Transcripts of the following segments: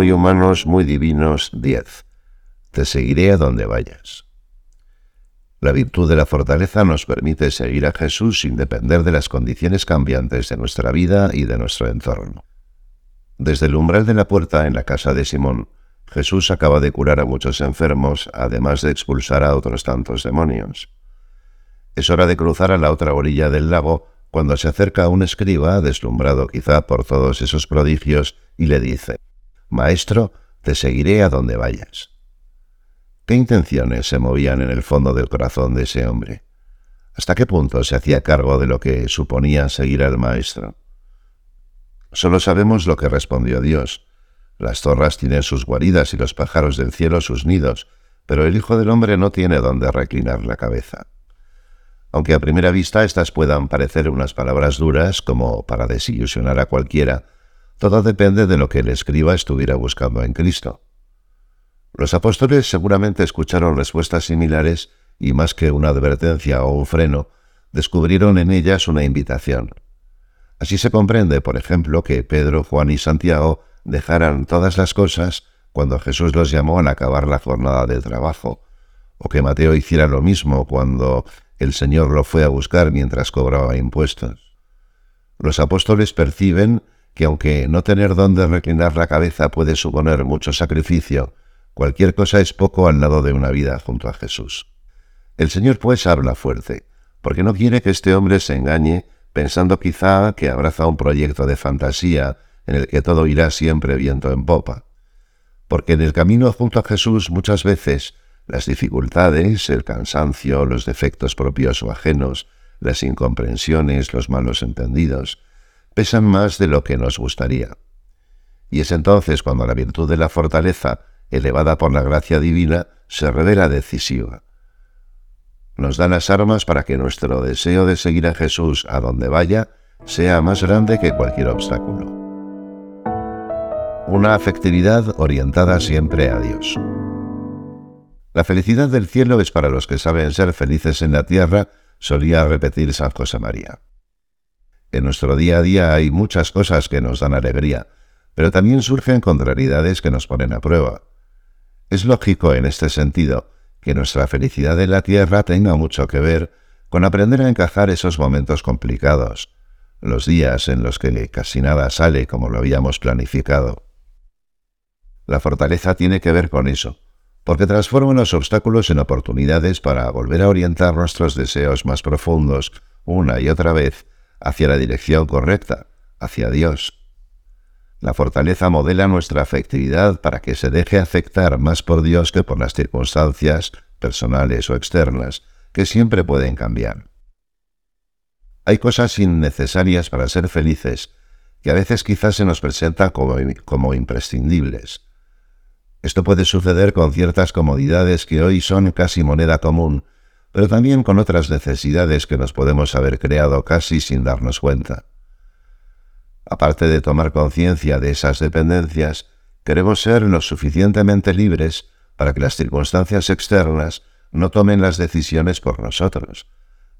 muy humanos, muy divinos 10. Te seguiré a donde vayas. La virtud de la fortaleza nos permite seguir a Jesús sin depender de las condiciones cambiantes de nuestra vida y de nuestro entorno. Desde el umbral de la puerta en la casa de Simón, Jesús acaba de curar a muchos enfermos, además de expulsar a otros tantos demonios. Es hora de cruzar a la otra orilla del lago cuando se acerca un escriba, deslumbrado quizá por todos esos prodigios, y le dice, Maestro, te seguiré a donde vayas. ¿Qué intenciones se movían en el fondo del corazón de ese hombre? ¿Hasta qué punto se hacía cargo de lo que suponía seguir al Maestro? Solo sabemos lo que respondió Dios. Las zorras tienen sus guaridas y los pájaros del cielo sus nidos, pero el Hijo del Hombre no tiene donde reclinar la cabeza. Aunque a primera vista estas puedan parecer unas palabras duras como para desilusionar a cualquiera, todo depende de lo que el escriba estuviera buscando en Cristo. Los apóstoles seguramente escucharon respuestas similares y más que una advertencia o un freno, descubrieron en ellas una invitación. Así se comprende, por ejemplo, que Pedro, Juan y Santiago dejaran todas las cosas cuando Jesús los llamó al acabar la jornada de trabajo, o que Mateo hiciera lo mismo cuando el Señor lo fue a buscar mientras cobraba impuestos. Los apóstoles perciben que aunque no tener dónde reclinar la cabeza puede suponer mucho sacrificio, Cualquier cosa es poco al lado de una vida junto a Jesús. El Señor pues habla fuerte, porque no quiere que este hombre se engañe pensando quizá que abraza un proyecto de fantasía en el que todo irá siempre viento en popa. Porque en el camino junto a Jesús muchas veces las dificultades, el cansancio, los defectos propios o ajenos, las incomprensiones, los malos entendidos, pesan más de lo que nos gustaría. Y es entonces cuando la virtud de la fortaleza elevada por la gracia divina, se revela decisiva. Nos da las armas para que nuestro deseo de seguir a Jesús a donde vaya sea más grande que cualquier obstáculo. Una afectividad orientada siempre a Dios. La felicidad del cielo es para los que saben ser felices en la tierra, solía repetir San José María. En nuestro día a día hay muchas cosas que nos dan alegría, pero también surgen contrariedades que nos ponen a prueba. Es lógico en este sentido que nuestra felicidad en la tierra tenga mucho que ver con aprender a encajar esos momentos complicados, los días en los que casi nada sale como lo habíamos planificado. La fortaleza tiene que ver con eso, porque transforma los obstáculos en oportunidades para volver a orientar nuestros deseos más profundos una y otra vez hacia la dirección correcta, hacia Dios. La fortaleza modela nuestra afectividad para que se deje afectar más por Dios que por las circunstancias personales o externas, que siempre pueden cambiar. Hay cosas innecesarias para ser felices que a veces quizás se nos presentan como, como imprescindibles. Esto puede suceder con ciertas comodidades que hoy son casi moneda común, pero también con otras necesidades que nos podemos haber creado casi sin darnos cuenta. Aparte de tomar conciencia de esas dependencias, queremos ser lo suficientemente libres para que las circunstancias externas no tomen las decisiones por nosotros,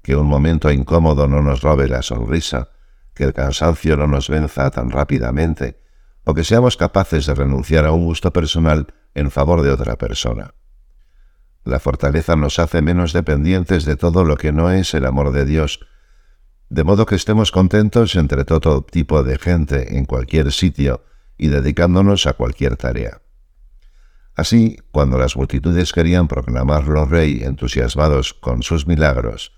que un momento incómodo no nos robe la sonrisa, que el cansancio no nos venza tan rápidamente, o que seamos capaces de renunciar a un gusto personal en favor de otra persona. La fortaleza nos hace menos dependientes de todo lo que no es el amor de Dios, de modo que estemos contentos entre todo tipo de gente en cualquier sitio y dedicándonos a cualquier tarea. Así, cuando las multitudes querían proclamarlo rey entusiasmados con sus milagros,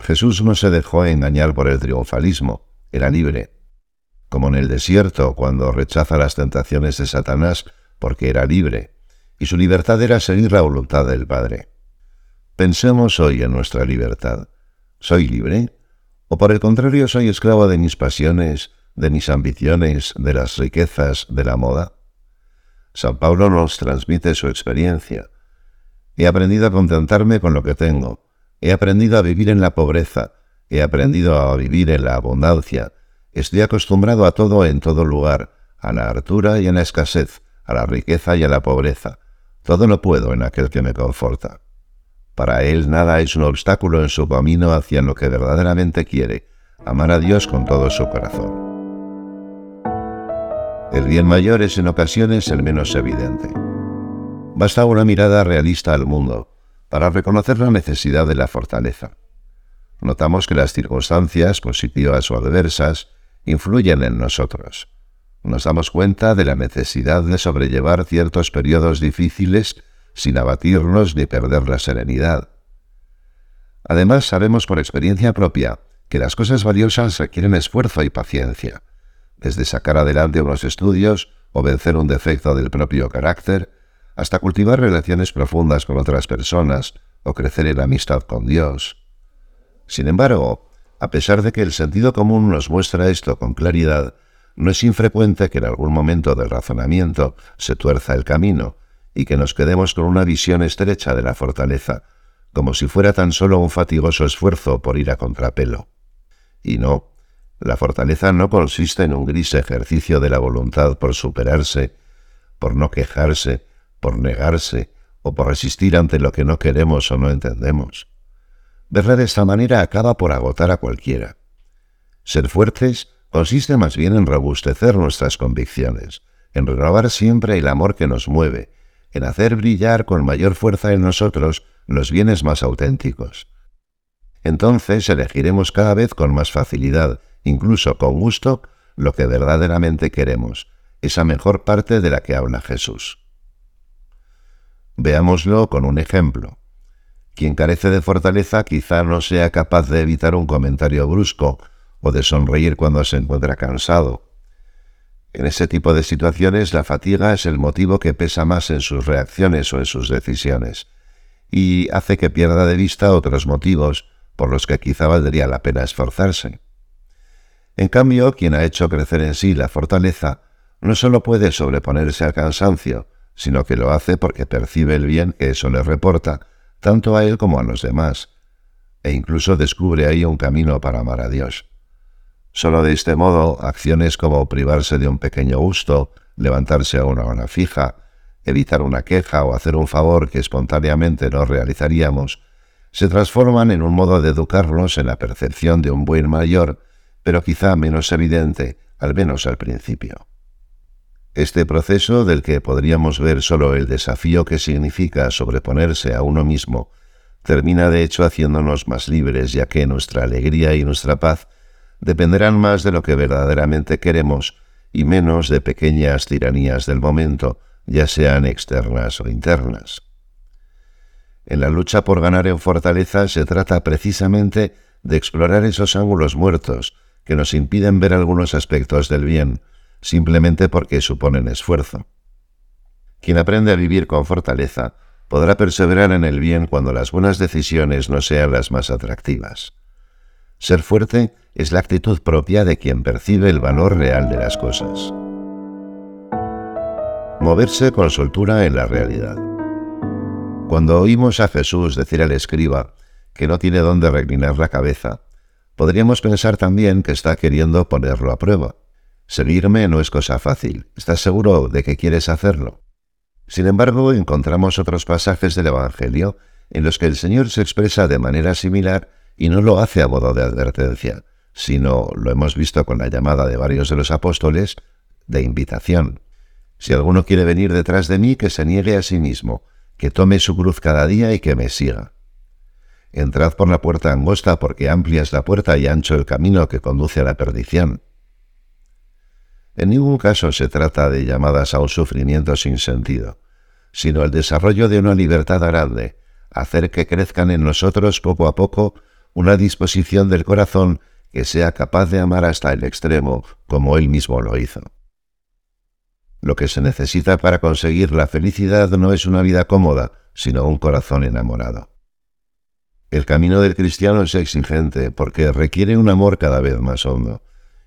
Jesús no se dejó engañar por el triunfalismo, era libre. Como en el desierto, cuando rechaza las tentaciones de Satanás porque era libre, y su libertad era seguir la voluntad del Padre. Pensemos hoy en nuestra libertad. ¿Soy libre? ¿O por el contrario soy esclavo de mis pasiones, de mis ambiciones, de las riquezas, de la moda? San Pablo nos transmite su experiencia. He aprendido a contentarme con lo que tengo. He aprendido a vivir en la pobreza. He aprendido a vivir en la abundancia. Estoy acostumbrado a todo en todo lugar, a la hartura y a la escasez, a la riqueza y a la pobreza. Todo lo puedo en aquel que me conforta. Para él nada es un obstáculo en su camino hacia lo que verdaderamente quiere, amar a Dios con todo su corazón. El bien mayor es en ocasiones el menos evidente. Basta una mirada realista al mundo para reconocer la necesidad de la fortaleza. Notamos que las circunstancias, positivas o adversas, influyen en nosotros. Nos damos cuenta de la necesidad de sobrellevar ciertos periodos difíciles sin abatirnos ni perder la serenidad. Además, sabemos por experiencia propia que las cosas valiosas requieren esfuerzo y paciencia, desde sacar adelante unos estudios o vencer un defecto del propio carácter, hasta cultivar relaciones profundas con otras personas o crecer en amistad con Dios. Sin embargo, a pesar de que el sentido común nos muestra esto con claridad, no es infrecuente que en algún momento del razonamiento se tuerza el camino y que nos quedemos con una visión estrecha de la fortaleza, como si fuera tan solo un fatigoso esfuerzo por ir a contrapelo. Y no, la fortaleza no consiste en un gris ejercicio de la voluntad por superarse, por no quejarse, por negarse o por resistir ante lo que no queremos o no entendemos. Verla de esta manera acaba por agotar a cualquiera. Ser fuertes consiste más bien en robustecer nuestras convicciones, en renovar siempre el amor que nos mueve, en hacer brillar con mayor fuerza en nosotros los bienes más auténticos. Entonces elegiremos cada vez con más facilidad, incluso con gusto, lo que verdaderamente queremos, esa mejor parte de la que habla Jesús. Veámoslo con un ejemplo. Quien carece de fortaleza quizá no sea capaz de evitar un comentario brusco o de sonreír cuando se encuentra cansado. En ese tipo de situaciones la fatiga es el motivo que pesa más en sus reacciones o en sus decisiones, y hace que pierda de vista otros motivos por los que quizá valdría la pena esforzarse. En cambio, quien ha hecho crecer en sí la fortaleza no solo puede sobreponerse al cansancio, sino que lo hace porque percibe el bien que eso le reporta, tanto a él como a los demás, e incluso descubre ahí un camino para amar a Dios. Solo de este modo, acciones como privarse de un pequeño gusto, levantarse a una hora fija, evitar una queja o hacer un favor que espontáneamente no realizaríamos, se transforman en un modo de educarnos en la percepción de un buen mayor, pero quizá menos evidente, al menos al principio. Este proceso, del que podríamos ver solo el desafío que significa sobreponerse a uno mismo, termina de hecho haciéndonos más libres, ya que nuestra alegría y nuestra paz dependerán más de lo que verdaderamente queremos y menos de pequeñas tiranías del momento, ya sean externas o internas. En la lucha por ganar en fortaleza se trata precisamente de explorar esos ángulos muertos que nos impiden ver algunos aspectos del bien, simplemente porque suponen esfuerzo. Quien aprende a vivir con fortaleza podrá perseverar en el bien cuando las buenas decisiones no sean las más atractivas. Ser fuerte es la actitud propia de quien percibe el valor real de las cosas. Moverse con soltura en la realidad. Cuando oímos a Jesús decir al escriba que no tiene dónde reclinar la cabeza, podríamos pensar también que está queriendo ponerlo a prueba. Seguirme no es cosa fácil. ¿Estás seguro de que quieres hacerlo? Sin embargo, encontramos otros pasajes del Evangelio en los que el Señor se expresa de manera similar y no lo hace a modo de advertencia, sino, lo hemos visto con la llamada de varios de los apóstoles, de invitación. Si alguno quiere venir detrás de mí, que se niegue a sí mismo, que tome su cruz cada día y que me siga. Entrad por la puerta angosta, porque amplia es la puerta y ancho el camino que conduce a la perdición. En ningún caso se trata de llamadas a un sufrimiento sin sentido, sino el desarrollo de una libertad grande, hacer que crezcan en nosotros poco a poco una disposición del corazón que sea capaz de amar hasta el extremo, como él mismo lo hizo. Lo que se necesita para conseguir la felicidad no es una vida cómoda, sino un corazón enamorado. El camino del cristiano es exigente porque requiere un amor cada vez más hondo.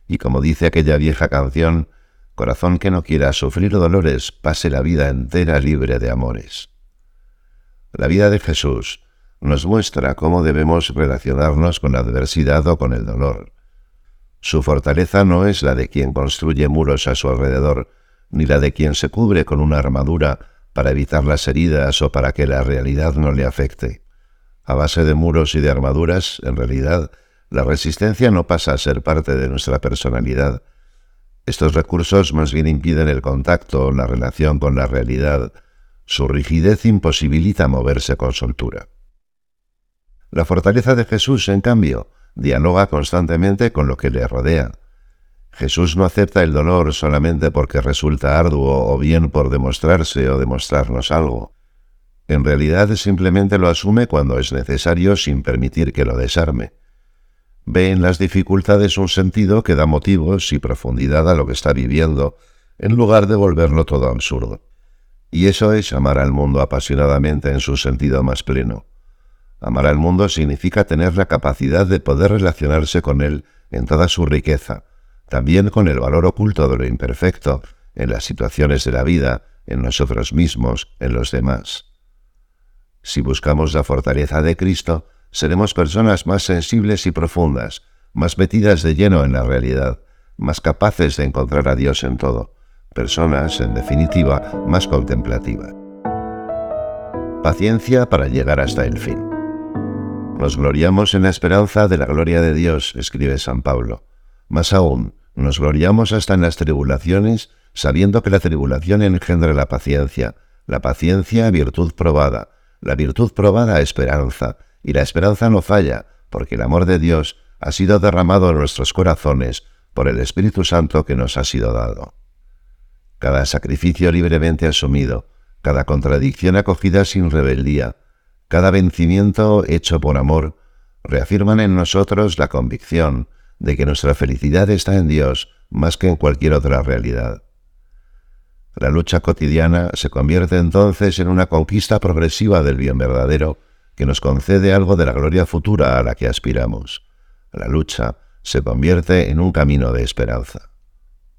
Y como dice aquella vieja canción, corazón que no quiera sufrir dolores, pase la vida entera libre de amores. La vida de Jesús nos muestra cómo debemos relacionarnos con la adversidad o con el dolor. Su fortaleza no es la de quien construye muros a su alrededor, ni la de quien se cubre con una armadura para evitar las heridas o para que la realidad no le afecte. A base de muros y de armaduras, en realidad, la resistencia no pasa a ser parte de nuestra personalidad. Estos recursos más bien impiden el contacto, la relación con la realidad. Su rigidez imposibilita moverse con soltura. La fortaleza de Jesús, en cambio, dialoga constantemente con lo que le rodea. Jesús no acepta el dolor solamente porque resulta arduo o bien por demostrarse o demostrarnos algo. En realidad simplemente lo asume cuando es necesario sin permitir que lo desarme. Ve en las dificultades un sentido que da motivos y profundidad a lo que está viviendo, en lugar de volverlo todo absurdo. Y eso es amar al mundo apasionadamente en su sentido más pleno. Amar al mundo significa tener la capacidad de poder relacionarse con él en toda su riqueza, también con el valor oculto de lo imperfecto, en las situaciones de la vida, en nosotros mismos, en los demás. Si buscamos la fortaleza de Cristo, seremos personas más sensibles y profundas, más metidas de lleno en la realidad, más capaces de encontrar a Dios en todo, personas, en definitiva, más contemplativas. Paciencia para llegar hasta el fin. Nos gloriamos en la esperanza de la gloria de Dios, escribe San Pablo. Más aún, nos gloriamos hasta en las tribulaciones, sabiendo que la tribulación engendra la paciencia, la paciencia virtud probada, la virtud probada esperanza, y la esperanza no falla, porque el amor de Dios ha sido derramado en nuestros corazones por el Espíritu Santo que nos ha sido dado. Cada sacrificio libremente asumido, cada contradicción acogida sin rebeldía, cada vencimiento hecho por amor, reafirman en nosotros la convicción de que nuestra felicidad está en Dios más que en cualquier otra realidad. La lucha cotidiana se convierte entonces en una conquista progresiva del bien verdadero que nos concede algo de la gloria futura a la que aspiramos. La lucha se convierte en un camino de esperanza.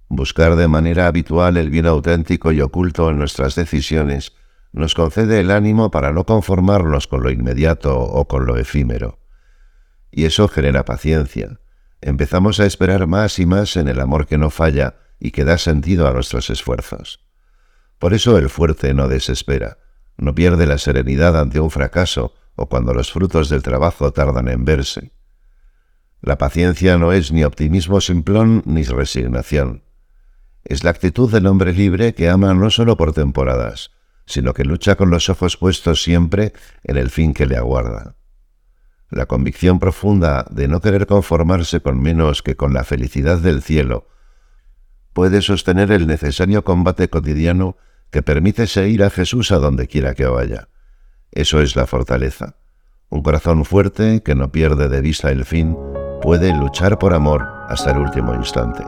Buscar de manera habitual el bien auténtico y oculto en nuestras decisiones nos concede el ánimo para no conformarnos con lo inmediato o con lo efímero. Y eso genera paciencia. Empezamos a esperar más y más en el amor que no falla y que da sentido a nuestros esfuerzos. Por eso el fuerte no desespera, no pierde la serenidad ante un fracaso o cuando los frutos del trabajo tardan en verse. La paciencia no es ni optimismo simplón ni resignación. Es la actitud del hombre libre que ama no solo por temporadas, sino que lucha con los ojos puestos siempre en el fin que le aguarda. La convicción profunda de no querer conformarse con menos que con la felicidad del cielo puede sostener el necesario combate cotidiano que permite seguir a Jesús a donde quiera que vaya. Eso es la fortaleza. Un corazón fuerte que no pierde de vista el fin puede luchar por amor hasta el último instante.